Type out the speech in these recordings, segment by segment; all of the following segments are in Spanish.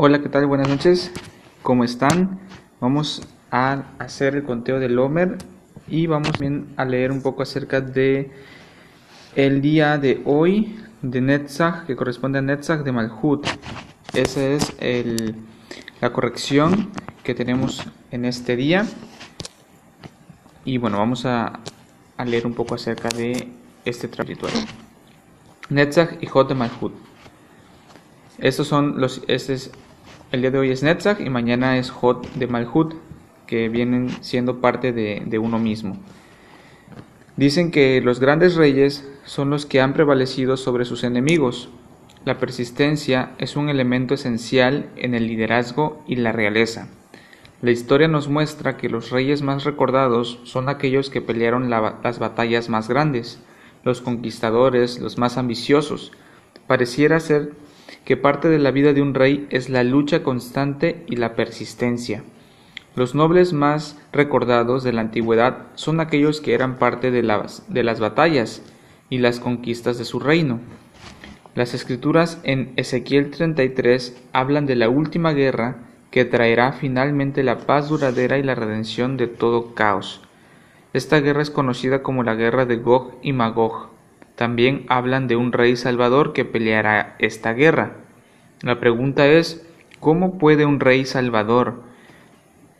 Hola, ¿qué tal? Buenas noches. ¿Cómo están? Vamos a hacer el conteo del Homer y vamos también a leer un poco acerca de el día de hoy de Netzach, que corresponde a Netzach de Malhut. Esa es el, la corrección que tenemos en este día. Y bueno, vamos a, leer un poco acerca de este trabajo Netzach y Hot de Malhut. Estos son los, este es el día de hoy es Netzach y mañana es Hot de Malhut, que vienen siendo parte de, uno mismo. Dicen que los grandes reyes son los que han prevalecido sobre sus enemigos. La persistencia es un elemento esencial en el liderazgo y la realeza. La historia nos muestra que los reyes más recordados son aquellos que pelearon las batallas más grandes, los conquistadores, los más ambiciosos. Pareciera ser que parte de la vida de un rey es la lucha constante y la persistencia. Los nobles más recordados de la antigüedad son aquellos que eran parte de las, batallas y las conquistas de su reino. Las escrituras en Ezequiel 33 hablan de la última guerra que traerá finalmente la paz duradera y la redención de todo caos. Esta guerra es conocida como la guerra de Gog y Magog. También hablan de un rey salvador que peleará esta guerra. La pregunta es, ¿cómo puede un rey salvador,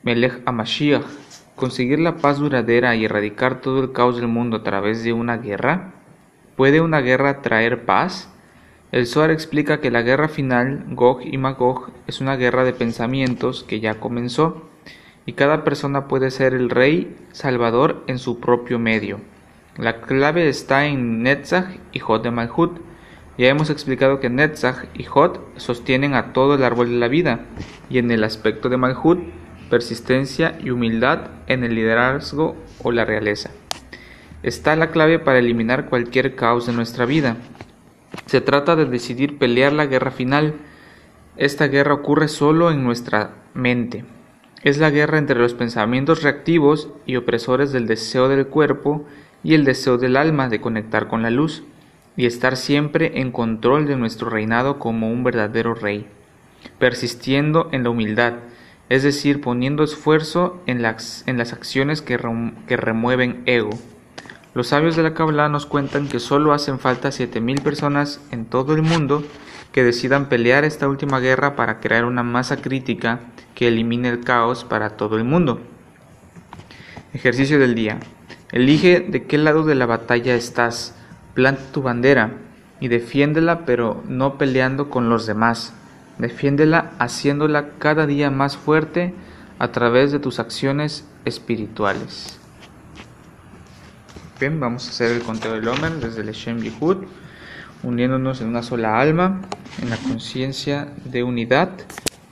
Melech Amashiach, conseguir la paz duradera y erradicar todo el caos del mundo a través de una guerra? ¿Puede una guerra traer paz? El Zohar explica que la guerra final, Gog y Magog, es una guerra de pensamientos que ya comenzó, y cada persona puede ser el rey salvador en su propio medio. La clave está en Netzach y Hot de Malhut. Ya hemos explicado que Netzach y Hot sostienen a todo el árbol de la vida, y en el aspecto de Malhut, persistencia y humildad en el liderazgo o la realeza. Está la clave para eliminar cualquier caos de nuestra vida. Se trata de decidir pelear la guerra final. Esta guerra ocurre solo en nuestra mente. Es la guerra entre los pensamientos reactivos y opresores del deseo del cuerpo y el deseo del alma de conectar con la luz y estar siempre en control de nuestro reinado como un verdadero rey, persistiendo en la humildad, es decir, poniendo esfuerzo en las, en las acciones que, que remueven ego. Los sabios de la Kabbalah nos cuentan que solo hacen falta 7.000 personas en todo el mundo que decidan pelear esta última guerra para crear una masa crítica que elimine el caos para todo el mundo. Ejercicio del día. Elige de qué lado de la batalla estás, planta tu bandera y defiéndela pero no peleando con los demás. Defiéndela haciéndola cada día más fuerte a través de tus acciones espirituales. Bien, vamos a hacer el conteo del Omer desde el Shem Yehud, uniéndonos en una sola alma, en la conciencia de unidad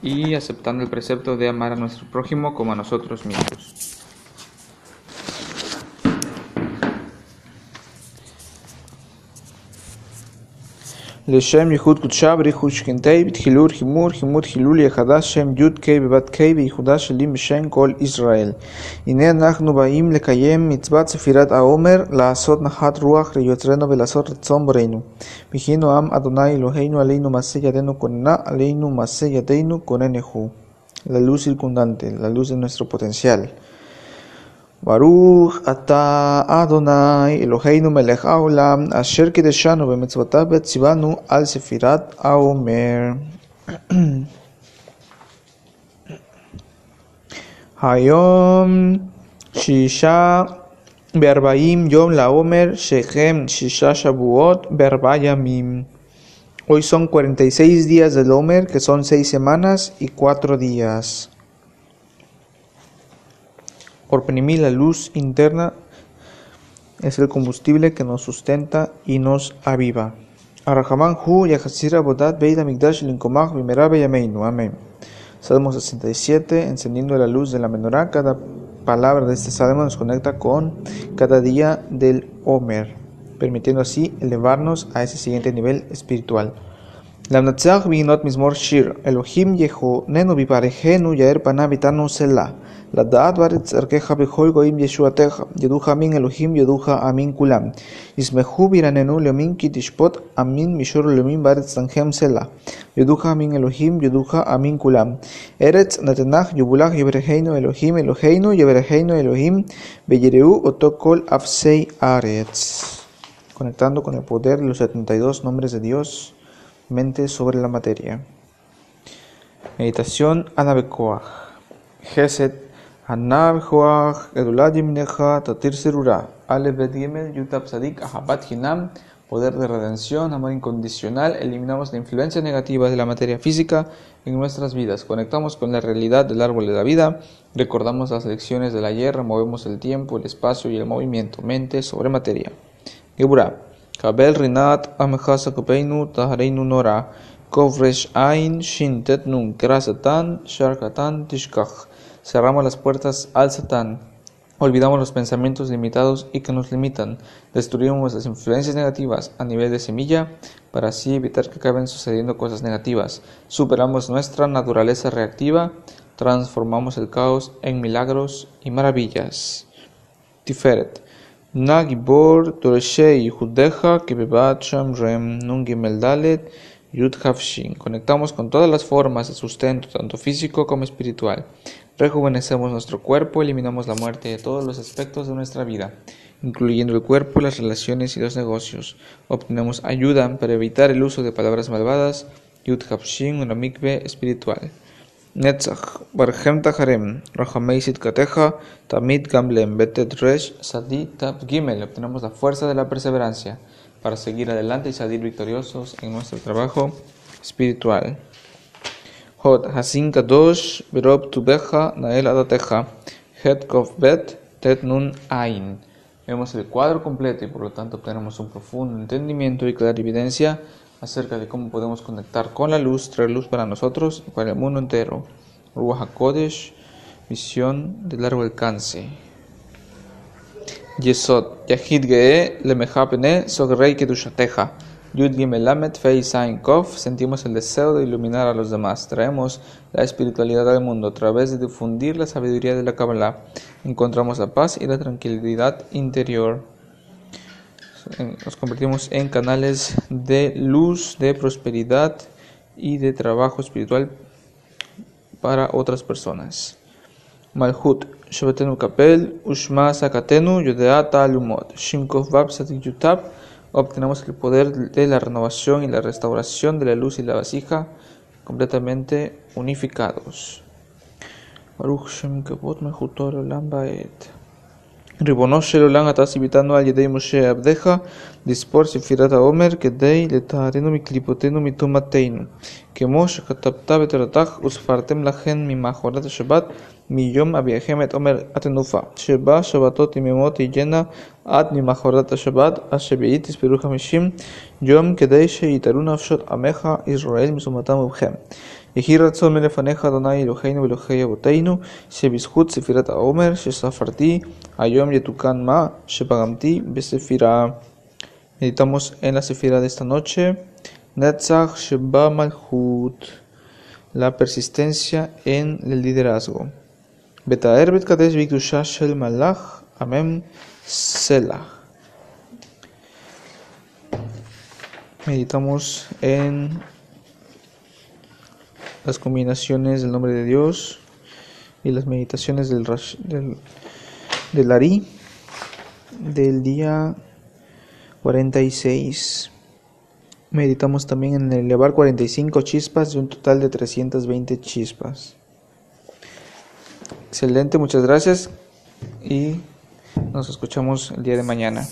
y aceptando el precepto de amar a nuestro prójimo como a nosotros mismos. לשם ייחוד קודשה בריחוד שכנתי בתחילור חימור חימוד חילול יחדש שם י"ק בבת ק וייחודה שלי בשם כל ישראל. הנה אנחנו באים לקיים מצוות ספירת העומר, לעשות נחת רוח ליוצרנו ולעשות רצון בורנו. וכינו עם אדוני אלוהינו עלינו מעשה ידינו כוננה, עלינו מעשה ידינו כוננהו. La luz circundante, la luz de nuestro potencial. ברוך אתה אדוני אלוהינו מלך העולם אשר קידשנו במצוותיו וציוונו על ספירת העומר. היום שישה בארבעים יום לעומר שכם שישה שבועות בארבעה ימים. Hoy son 46 días del Homer, que son 6 semanas y 4 días. Por la luz interna es el combustible que nos sustenta y nos aviva. Arrahaman Hu Yahasira Bodat Beid Amigdash Linkomach Bimerabe Yameinu. Amén. Salmo 67, encendiendo la luz de la menorá. Cada palabra de este salmo nos conecta con cada día del Homer, permitiendo así elevarnos a ese siguiente nivel espiritual. Lamnatzach Binot Mismor Shir, Elohim Yeho, Nenu Viparejenu Yaer Panavitanu Selah. La Baretz Erkeja Bihol Goim Yeshuateja, Yeduja Amin Elohim, Yeduja Amin Kulam. Ismehu Biranenu Leomin Kitishpot, Amin Mishur Leomin Baretz Tangem Sela. Yeduja Amin Elohim, Yeduja Amin Kulam. Eretz Natenach Yubulach Yebreheinu Elohim, Eloheinu Yebreheinu Elohim, Beyereu Otokol Afsei Aretz. Conectando con el poder de los 72 nombres de Dios, mente sobre la materia. Meditación Anabekoah. Geset Anabekoach Eduladim Necha Tatir Serura. Gimel Yutab Sadik Ahabat Hinam. Poder de redención, amor incondicional. Eliminamos la influencia negativa de la materia física en nuestras vidas. Conectamos con la realidad del árbol de la vida. Recordamos las lecciones de la guerra. Movemos el tiempo, el espacio y el movimiento. Mente sobre materia. Geburah. Kabel Rinat Amechasa Kopeinu Tahareinu Nora Kovresh Ain Shintet Nun Krasatan Sharkatan Tishkach Cerramos las puertas al Satán. Olvidamos los pensamientos limitados y que nos limitan. Destruimos las influencias negativas a nivel de semilla para así evitar que acaben sucediendo cosas negativas. Superamos nuestra naturaleza reactiva. Transformamos el caos en milagros y maravillas. Tiferet. Nagibor Toreshei Judeja Kebebat Rem Nungimel Dalet Yud Conectamos con todas las formas de sustento, tanto físico como espiritual. Rejuvenecemos nuestro cuerpo, eliminamos la muerte de todos los aspectos de nuestra vida, incluyendo el cuerpo, las relaciones y los negocios. Obtenemos ayuda para evitar el uso de palabras malvadas. Yud una mikve espiritual. Netzach, Barhem Taharem, Rahameisit Kateja, Tamid Gamlem, Betet Resh, Sadi Tab Gimel. Obtenemos la fuerza de la perseverancia para seguir adelante y salir victoriosos en nuestro trabajo espiritual. Hod Hasin Kadosh, Berob Tubeja, Nael Adateja, Het Bet, Tet Nun Ain. Vemos el cuadro completo y por lo tanto obtenemos un profundo entendimiento y clarividencia acerca de cómo podemos conectar con la luz, traer luz para nosotros y para el mundo entero. Ruach HaKodesh, visión de largo alcance. Yesod, Yahid Ge'e, Lemechapene, Sogrei Kedushateja. Yud Gimelamet, Fei Sain Kof, sentimos el deseo de iluminar a los demás. Traemos la espiritualidad al mundo a través de difundir la sabiduría de la Kabbalah. Encontramos la paz y la tranquilidad interior nos convertimos en canales de luz, de prosperidad y de trabajo espiritual para otras personas. Malhut, Shabbatenu Kapel, Ushma Sakatenu, Yodeata Lumot, Shimkov Bab Yutab, obtenemos el poder de la renovación y la restauración de la luz y la vasija completamente unificados. ריבונו של עולם, אתה ציוויתנו על ידי משה עבדיך לספור ספירת העומר כדי לטהרנו מקליפותינו מטומאתנו. כמו שכתבת בתורתך וספרתם לכן ממאחורת השבת מיום אביכם את עומר התנופה, שבה שבתות יממות תהיינה עד ממאחורת השבת, השביעית תספרו חמישים יום כדי שיתעלו נפשות עמך ישראל מסומתם ובכם. יהי רצון מלפניך אדוני אלוהינו ואלוהי אבותינו, שבזכות ספירת העומר שספרתי היום יתוקן מה שפגמתי בספירה. Meditamos en la sefira de esta noche. Netzach Sheba Malhut. La persistencia en el liderazgo. Betaer Bet Kadesh Bikdusha Shel Malach. Amén. Selah. Meditamos en las combinaciones del nombre de Dios y las meditaciones del, del, del Ari del día 46. Meditamos también en elevar 45 chispas de un total de 320 chispas. Excelente, muchas gracias y nos escuchamos el día de mañana.